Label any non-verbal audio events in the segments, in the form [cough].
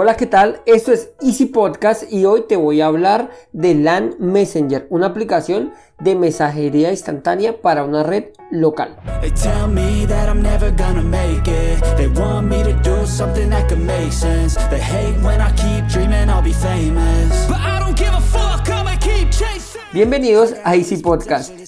Hola, ¿qué tal? Esto es Easy Podcast y hoy te voy a hablar de LAN Messenger, una aplicación de mensajería instantánea para una red local. Bienvenidos a Easy Podcast,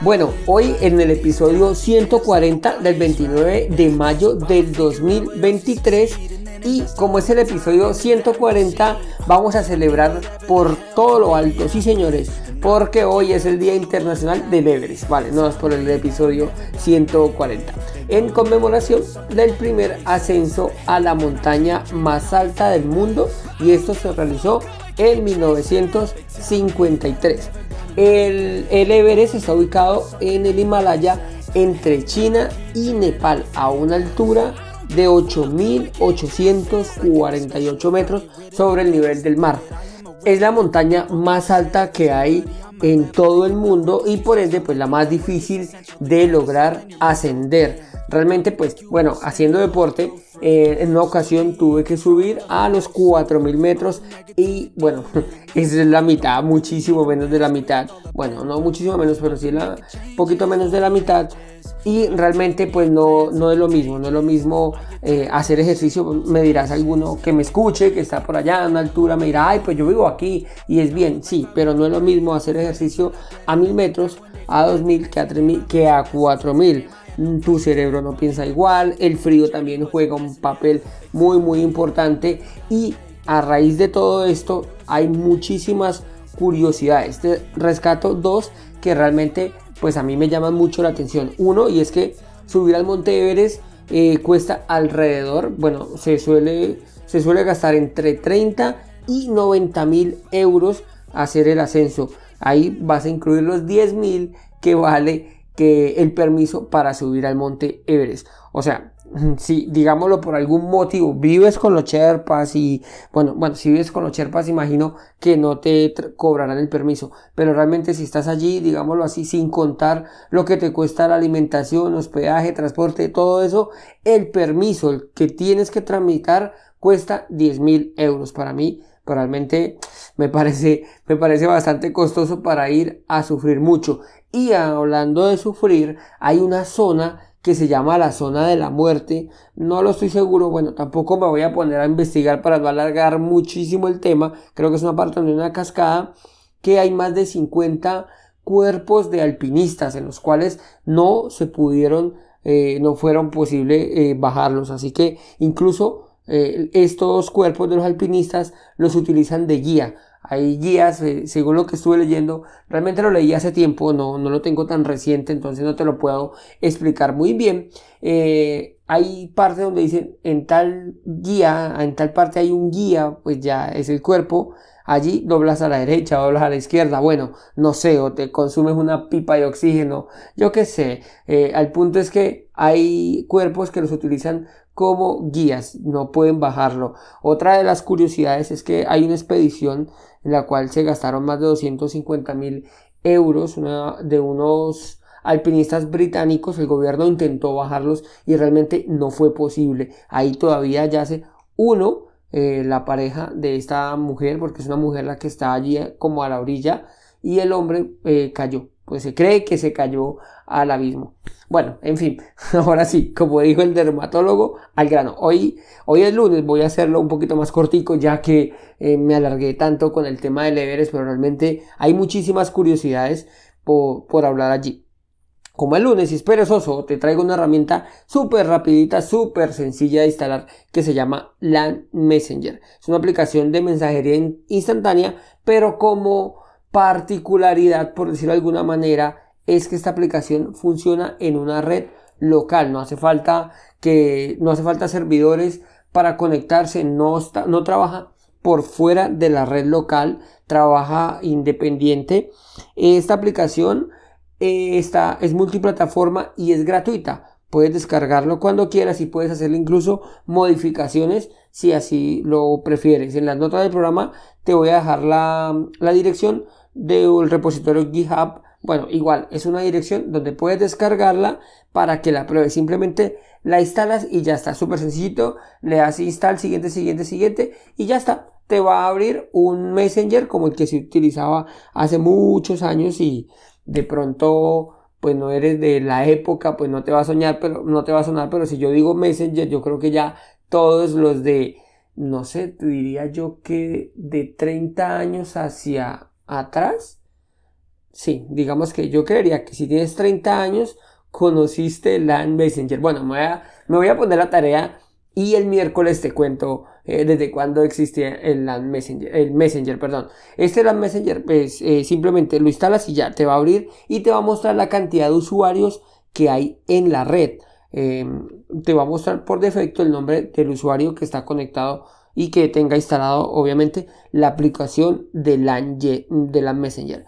Bueno, hoy en el episodio 140 del 29 de mayo del 2023 y como es el episodio 140 vamos a celebrar por todo lo alto, sí señores, porque hoy es el Día Internacional del Everest, vale, no es por el episodio 140, en conmemoración del primer ascenso a la montaña más alta del mundo y esto se realizó en 1953. El, Everest está ubicado en el Himalaya entre China y Nepal a una altura de 8.848 metros sobre el nivel del mar. Es la montaña más alta que hay en todo el mundo y por ende pues la más difícil de lograr ascender. Realmente pues bueno, haciendo deporte eh, en una ocasión tuve que subir a los 4000 metros y bueno, [laughs] es la mitad, muchísimo menos de la mitad. Bueno, no muchísimo menos, pero sí la poquito menos de la mitad. Y realmente pues no, no es lo mismo, no es lo mismo eh, hacer ejercicio. Me dirás alguno que me escuche, que está por allá a una altura, me dirá, ay, pues yo vivo aquí y es bien, sí, pero no es lo mismo hacer ejercicio a 1000 metros, a 2000 que a 3000, que a 4000 tu cerebro no piensa igual, el frío también juega un papel muy muy importante y a raíz de todo esto hay muchísimas curiosidades. Te rescato dos que realmente pues a mí me llaman mucho la atención. Uno y es que subir al Monte Everest eh, cuesta alrededor, bueno, se suele, se suele gastar entre 30 y 90 mil euros hacer el ascenso. Ahí vas a incluir los 10 mil que vale que el permiso para subir al monte Everest. O sea, si digámoslo por algún motivo vives con los Sherpas y bueno, bueno, si vives con los Sherpas imagino que no te cobrarán el permiso, pero realmente si estás allí, digámoslo así, sin contar lo que te cuesta la alimentación, hospedaje, transporte, todo eso, el permiso, el que tienes que tramitar cuesta 10 mil euros para mí realmente me parece, me parece bastante costoso para ir a sufrir mucho. Y hablando de sufrir, hay una zona que se llama la zona de la muerte. No lo estoy seguro, bueno, tampoco me voy a poner a investigar para no alargar muchísimo el tema. Creo que es una parte de una cascada que hay más de 50 cuerpos de alpinistas en los cuales no se pudieron, eh, no fueron posible eh, bajarlos. Así que incluso eh, estos cuerpos de los alpinistas los utilizan de guía hay guías, eh, según lo que estuve leyendo, realmente lo leí hace tiempo, no, no lo tengo tan reciente, entonces no te lo puedo explicar muy bien. Eh, hay partes donde dicen en tal guía, en tal parte hay un guía, pues ya es el cuerpo, allí doblas a la derecha, doblas a la izquierda, bueno, no sé, o te consumes una pipa de oxígeno, yo qué sé, al punto es que hay cuerpos que los utilizan como guías, no pueden bajarlo. Otra de las curiosidades es que hay una expedición en la cual se gastaron más de 250 mil euros de unos alpinistas británicos. El gobierno intentó bajarlos y realmente no fue posible. Ahí todavía yace uno, eh, la pareja de esta mujer, porque es una mujer la que está allí eh, como a la orilla, y el hombre eh, cayó. Pues se cree que se cayó al abismo. Bueno, en fin, [laughs] ahora sí, como dijo el dermatólogo, al grano. Hoy, hoy es lunes, voy a hacerlo un poquito más cortico ya que eh, me alargué tanto con el tema del Everest, pero realmente hay muchísimas curiosidades por, por hablar allí. Como el lunes y es perezoso, te traigo una herramienta súper rapidita, súper sencilla de instalar que se llama LAN Messenger. Es una aplicación de mensajería instantánea, pero como particularidad, por decirlo de alguna manera, es que esta aplicación funciona en una red local, no hace falta que no hace falta servidores para conectarse, no, no trabaja por fuera de la red local, trabaja independiente. Esta aplicación eh, es multiplataforma y es gratuita. Puedes descargarlo cuando quieras y puedes hacerle incluso modificaciones si así lo prefieres. En las notas del programa te voy a dejar la, la dirección del repositorio GitHub. Bueno, igual es una dirección donde puedes descargarla para que la pruebes. Simplemente la instalas y ya está. Súper sencillito. Le das install, siguiente, siguiente, siguiente y ya está. Te va a abrir un Messenger como el que se utilizaba hace muchos años y de pronto pues no eres de la época, pues no te va a soñar, pero no te va a sonar, pero si yo digo Messenger, yo creo que ya todos los de, no sé, diría yo que de 30 años hacia atrás, sí, digamos que yo creería que si tienes 30 años, conociste LAN Messenger. Bueno, me voy a, me poner la tarea y el miércoles te cuento eh, desde cuándo existía el LAN Messenger, el Messenger, perdón. Este LAN Messenger, pues eh, simplemente lo instalas y ya te va a abrir y te va a mostrar la cantidad de usuarios que hay en la red. Em, te va a mostrar por defecto el nombre del usuario que está conectado y que tenga instalado obviamente la aplicación de LAN, de LAN Messenger.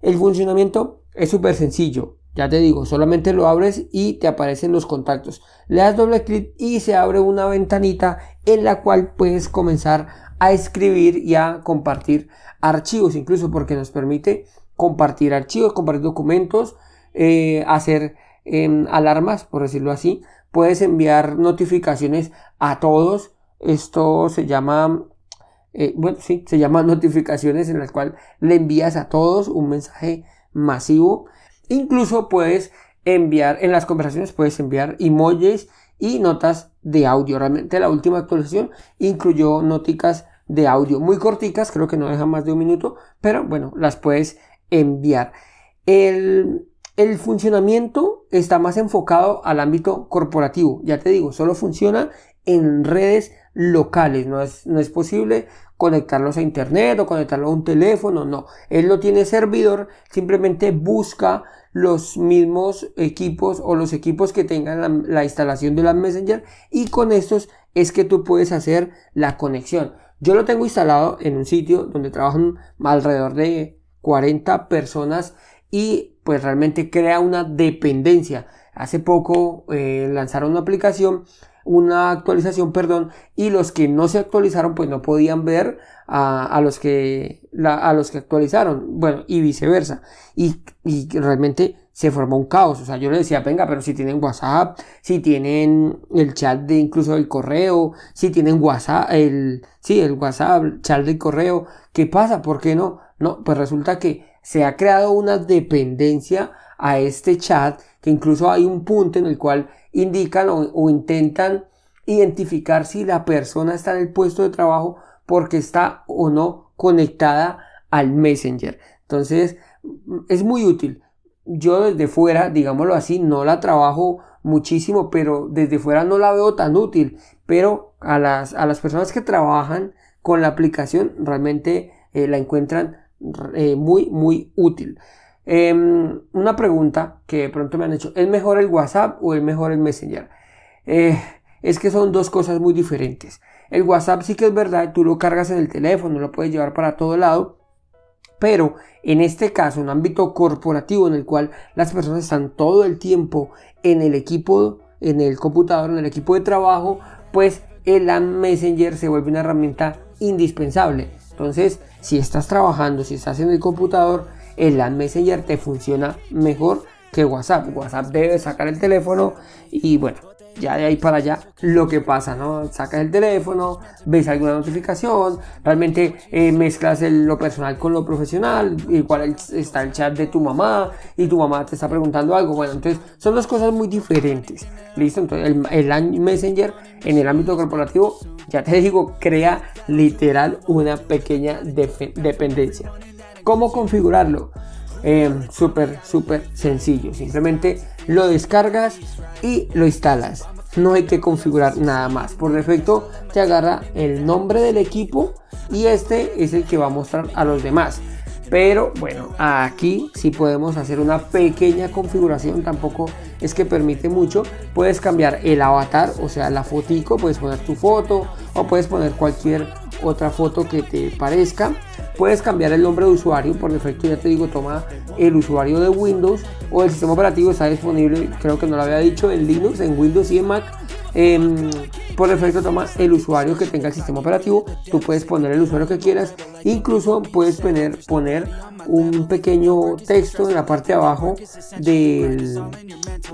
El funcionamiento es súper sencillo. Ya te digo, solamente lo abres y te aparecen los contactos. Le das doble clic y se abre una ventanita en la cual puedes comenzar a escribir y a compartir archivos, incluso porque nos permite compartir archivos, compartir documentos, eh, hacer em, alarmas, por decirlo así. Puedes enviar notificaciones a todos. Esto se llama, eh, bueno, sí, se [laughs] notificaciones en las cuales le envías a todos un mensaje masivo. Incluso puedes enviar, en las conversaciones puedes enviar emojis y notas de audio. Realmente la última actualización incluyó noticas de audio muy corticas, creo que no deja más de un minuto, pero bueno, las puedes enviar. El, el funcionamiento está más enfocado al ámbito corporativo. Ya te digo, solo funciona en redes locales. No es, no es posible conectarlos a internet o conectarlo a un teléfono. No, él no tiene servidor, simplemente busca los mismos equipos o los equipos que tengan la, instalación de la Messenger y con estos es que tú puedes hacer la conexión. Yo lo tengo instalado en un sitio donde trabajan alrededor de 40 personas y pues realmente crea una dependencia. Hace poco eh, lanzaron una aplicación una actualización, perdón, y los que no se actualizaron pues no podían ver a, los que a los que actualizaron, bueno, y viceversa. Y, y, realmente se formó un caos. O sea, yo le decía, venga, pero si tienen WhatsApp, si tienen el chat de incluso el correo, si tienen WhatsApp, el, sí, el WhatsApp, chat de correo, ¿qué pasa? ¿Por qué no? No, pues resulta que se ha creado una dependencia a este chat, incluso hay un punto en el cual indican o, intentan identificar si la persona está en el puesto de trabajo porque está o no conectada al Messenger. Entonces, es muy útil. Yo desde fuera, digámoslo así, no la trabajo muchísimo, pero desde fuera no la veo tan útil. Pero a las, a las personas que trabajan con la aplicación realmente eh, la encuentran eh, muy, muy útil. Em, una pregunta que de pronto me han hecho, ¿es mejor el WhatsApp o es mejor el Messenger? Eh, es que son dos cosas muy diferentes. El WhatsApp sí que es verdad, tú lo cargas en el teléfono, lo puedes llevar para todo lado, pero en este caso, un ámbito corporativo en el cual las personas están todo el tiempo en el equipo, en el computador, en el equipo de trabajo, pues el Messenger se vuelve una herramienta indispensable. Entonces, si estás trabajando, si estás en el computador, el LAN Messenger te funciona mejor que WhatsApp. WhatsApp debe sacar el teléfono y bueno, ya de ahí para allá lo que pasa, ¿no? Sacas el teléfono, ves alguna notificación, realmente eh, mezclas lo personal con lo profesional, igual está el chat de tu mamá y tu mamá te está preguntando algo, bueno, entonces son dos cosas muy diferentes, ¿listo? Entonces el, el Messenger en el ámbito corporativo, ya te digo, crea literal una pequeña dependencia. ¿Cómo configurarlo? Eh, súper, súper sencillo. Simplemente lo descargas y lo instalas. No hay que configurar nada más. Por defecto te agarra el nombre del equipo y este es el que va a mostrar a los demás. Pero bueno, aquí sí podemos hacer una pequeña configuración, tampoco es que permite mucho. Puedes cambiar el avatar, o sea, la fotico, puedes poner tu foto o puedes poner cualquier otra foto que te parezca. Puedes cambiar el nombre de usuario, por defecto ya te digo, toma el usuario de Windows o el sistema operativo está disponible, creo que no lo había dicho, en Linux, en Windows y en Mac. Em, por defecto toma el usuario que tenga el sistema operativo, tú puedes poner el usuario que quieras, incluso puedes poner, poner un pequeño texto en la parte de abajo del,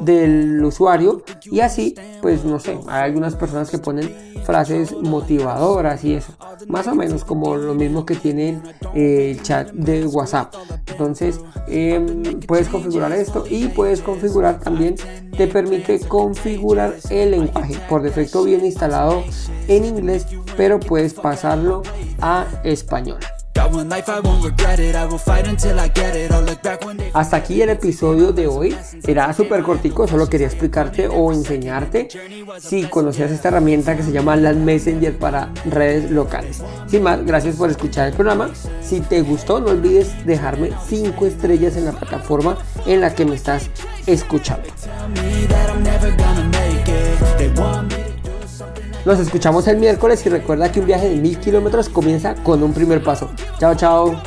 del usuario y así pues no sé hay algunas personas que ponen frases motivadoras y eso más o menos como lo mismo que tienen el chat de whatsapp. Entonces em, puedes configurar esto y puedes configurar también te permite configurar el lenguaje. Por defecto viene instalado en inglés pero puedes pasarlo a español hasta aquí el episodio de hoy. Era súper cortico, solo quería explicarte o enseñarte si conocías esta herramienta que se llama Land Messenger para redes locales. Sin más, gracias por escuchar el programa. Si te gustó, no olvides dejarme 5 estrellas en la plataforma en la que me estás escuchando. Nos escuchamos el miércoles y recuerda que un viaje de mil kilómetros comienza con un primer paso. Chao, chao.